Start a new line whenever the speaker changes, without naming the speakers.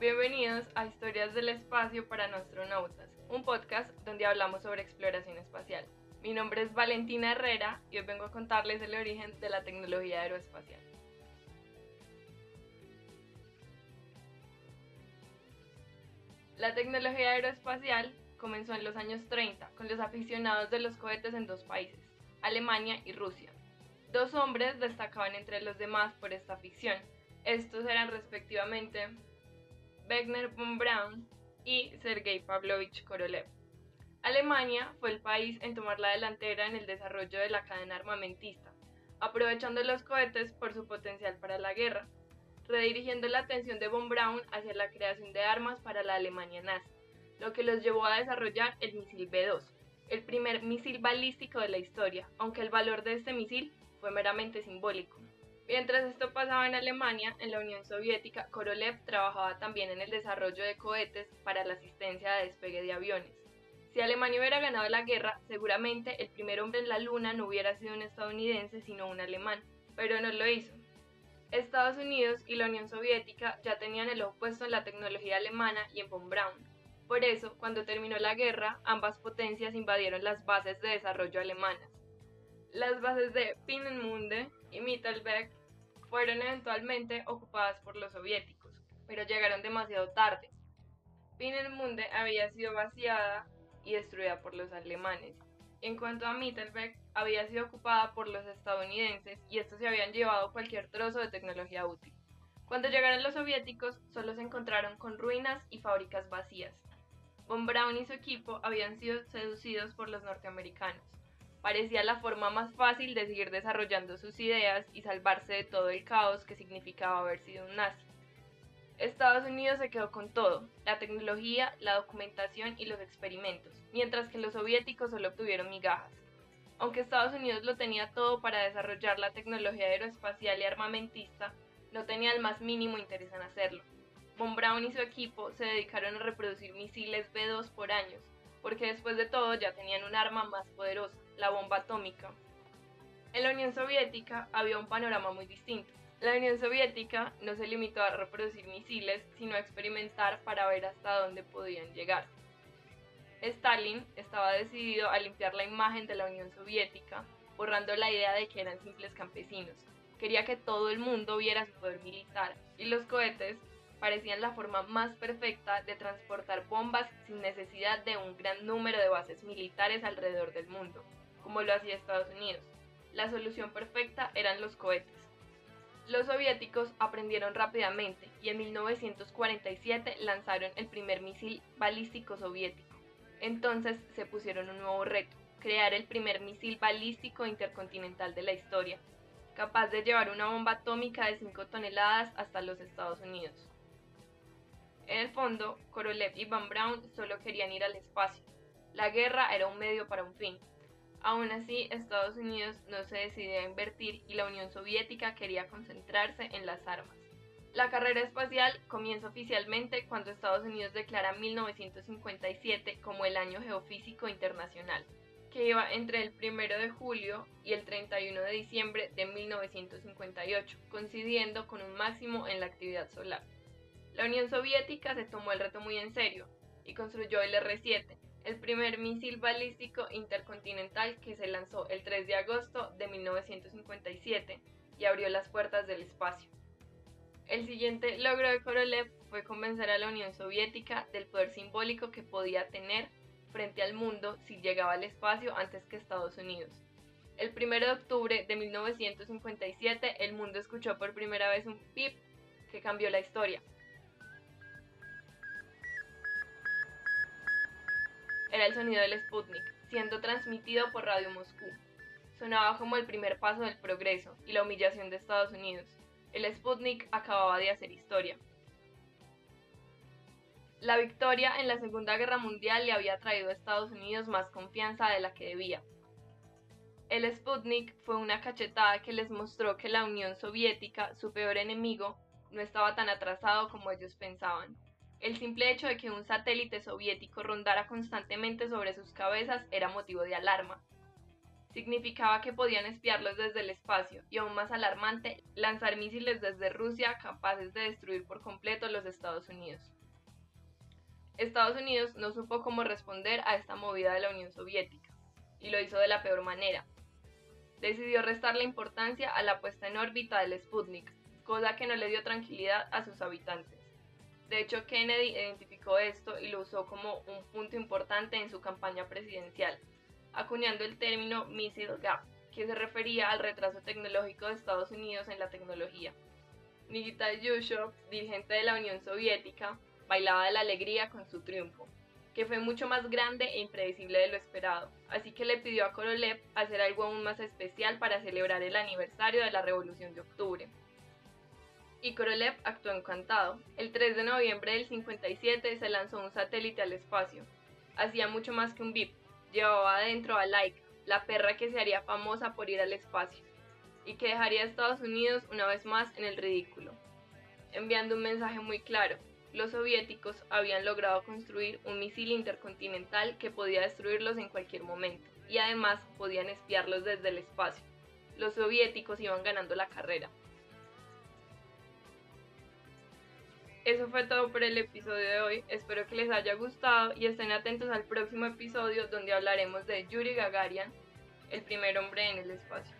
Bienvenidos a Historias del Espacio para Astronautas, un podcast donde hablamos sobre exploración espacial. Mi nombre es Valentina Herrera y hoy vengo a contarles el origen de la tecnología aeroespacial. La tecnología aeroespacial comenzó en los años 30 con los aficionados de los cohetes en dos países, Alemania y Rusia. Dos hombres destacaban entre los demás por esta afición. Estos eran respectivamente Wagner von Braun y Sergei Pavlovich Korolev. Alemania fue el país en tomar la delantera en el desarrollo de la cadena armamentista, aprovechando los cohetes por su potencial para la guerra, redirigiendo la atención de von Braun hacia la creación de armas para la Alemania nazi, lo que los llevó a desarrollar el misil B-2, el primer misil balístico de la historia, aunque el valor de este misil fue meramente simbólico. Mientras esto pasaba en Alemania, en la Unión Soviética, Korolev trabajaba también en el desarrollo de cohetes para la asistencia de despegue de aviones. Si Alemania hubiera ganado la guerra, seguramente el primer hombre en la Luna no hubiera sido un estadounidense, sino un alemán, pero no lo hizo. Estados Unidos y la Unión Soviética ya tenían el ojo puesto en la tecnología alemana y en von Braun. Por eso, cuando terminó la guerra, ambas potencias invadieron las bases de desarrollo alemanas. Las bases de Peenemünde y Mittelberg fueron eventualmente ocupadas por los soviéticos, pero llegaron demasiado tarde. Peenemünde había sido vaciada y destruida por los alemanes. En cuanto a Mittelberg, había sido ocupada por los estadounidenses y estos se habían llevado cualquier trozo de tecnología útil. Cuando llegaron los soviéticos, solo se encontraron con ruinas y fábricas vacías. Von Braun y su equipo habían sido seducidos por los norteamericanos parecía la forma más fácil de seguir desarrollando sus ideas y salvarse de todo el caos que significaba haber sido un nazi. Estados Unidos se quedó con todo, la tecnología, la documentación y los experimentos, mientras que los soviéticos solo obtuvieron migajas. Aunque Estados Unidos lo tenía todo para desarrollar la tecnología aeroespacial y armamentista, no tenía el más mínimo interés en hacerlo. Von Braun y su equipo se dedicaron a reproducir misiles B-2 por años, porque después de todo ya tenían un arma más poderosa, la bomba atómica. En la Unión Soviética había un panorama muy distinto. La Unión Soviética no se limitó a reproducir misiles, sino a experimentar para ver hasta dónde podían llegar. Stalin estaba decidido a limpiar la imagen de la Unión Soviética, borrando la idea de que eran simples campesinos. Quería que todo el mundo viera su poder militar, y los cohetes parecían la forma más perfecta de transportar bombas sin necesidad de un gran número de bases militares alrededor del mundo, como lo hacía Estados Unidos. La solución perfecta eran los cohetes. Los soviéticos aprendieron rápidamente y en 1947 lanzaron el primer misil balístico soviético. Entonces se pusieron un nuevo reto, crear el primer misil balístico intercontinental de la historia, capaz de llevar una bomba atómica de 5 toneladas hasta los Estados Unidos. En el fondo, Korolev y Van Braun solo querían ir al espacio. La guerra era un medio para un fin. Aún así, Estados Unidos no se decidió a invertir y la Unión Soviética quería concentrarse en las armas. La carrera espacial comienza oficialmente cuando Estados Unidos declara 1957 como el Año Geofísico Internacional, que iba entre el 1 de julio y el 31 de diciembre de 1958, coincidiendo con un máximo en la actividad solar. La Unión Soviética se tomó el reto muy en serio y construyó el R-7, el primer misil balístico intercontinental que se lanzó el 3 de agosto de 1957 y abrió las puertas del espacio. El siguiente logro de Korolev fue convencer a la Unión Soviética del poder simbólico que podía tener frente al mundo si llegaba al espacio antes que Estados Unidos. El 1 de octubre de 1957 el mundo escuchó por primera vez un pip que cambió la historia. Era el sonido del Sputnik, siendo transmitido por Radio Moscú. Sonaba como el primer paso del progreso y la humillación de Estados Unidos. El Sputnik acababa de hacer historia. La victoria en la Segunda Guerra Mundial le había traído a Estados Unidos más confianza de la que debía. El Sputnik fue una cachetada que les mostró que la Unión Soviética, su peor enemigo, no estaba tan atrasado como ellos pensaban. El simple hecho de que un satélite soviético rondara constantemente sobre sus cabezas era motivo de alarma. significaba que podían espiarlos desde el espacio y aún más alarmante, lanzar misiles desde Rusia capaces de destruir por completo los Estados Unidos. Estados Unidos no supo cómo responder a esta movida de la Unión Soviética y lo hizo de la peor manera. Decidió restarle importancia a la puesta en órbita del Sputnik, cosa que no le dio tranquilidad a sus habitantes. De hecho, Kennedy identificó esto y lo usó como un punto importante en su campaña presidencial, acuñando el término Missile Gap, que se refería al retraso tecnológico de Estados Unidos en la tecnología. Nikita Khrushchev, dirigente de la Unión Soviética, bailaba de la alegría con su triunfo, que fue mucho más grande e impredecible de lo esperado, así que le pidió a Korolev hacer algo aún más especial para celebrar el aniversario de la Revolución de Octubre. Y Korolev actuó encantado. El 3 de noviembre del 57 se lanzó un satélite al espacio. Hacía mucho más que un VIP, llevaba adentro a Laika, la perra que se haría famosa por ir al espacio, y que dejaría a Estados Unidos una vez más en el ridículo, enviando un mensaje muy claro. Los soviéticos habían logrado construir un misil intercontinental que podía destruirlos en cualquier momento, y además podían espiarlos desde el espacio. Los soviéticos iban ganando la carrera. Eso fue todo por el episodio de hoy. Espero que les haya gustado y estén atentos al próximo episodio donde hablaremos de Yuri Gagarian, el primer hombre en el espacio.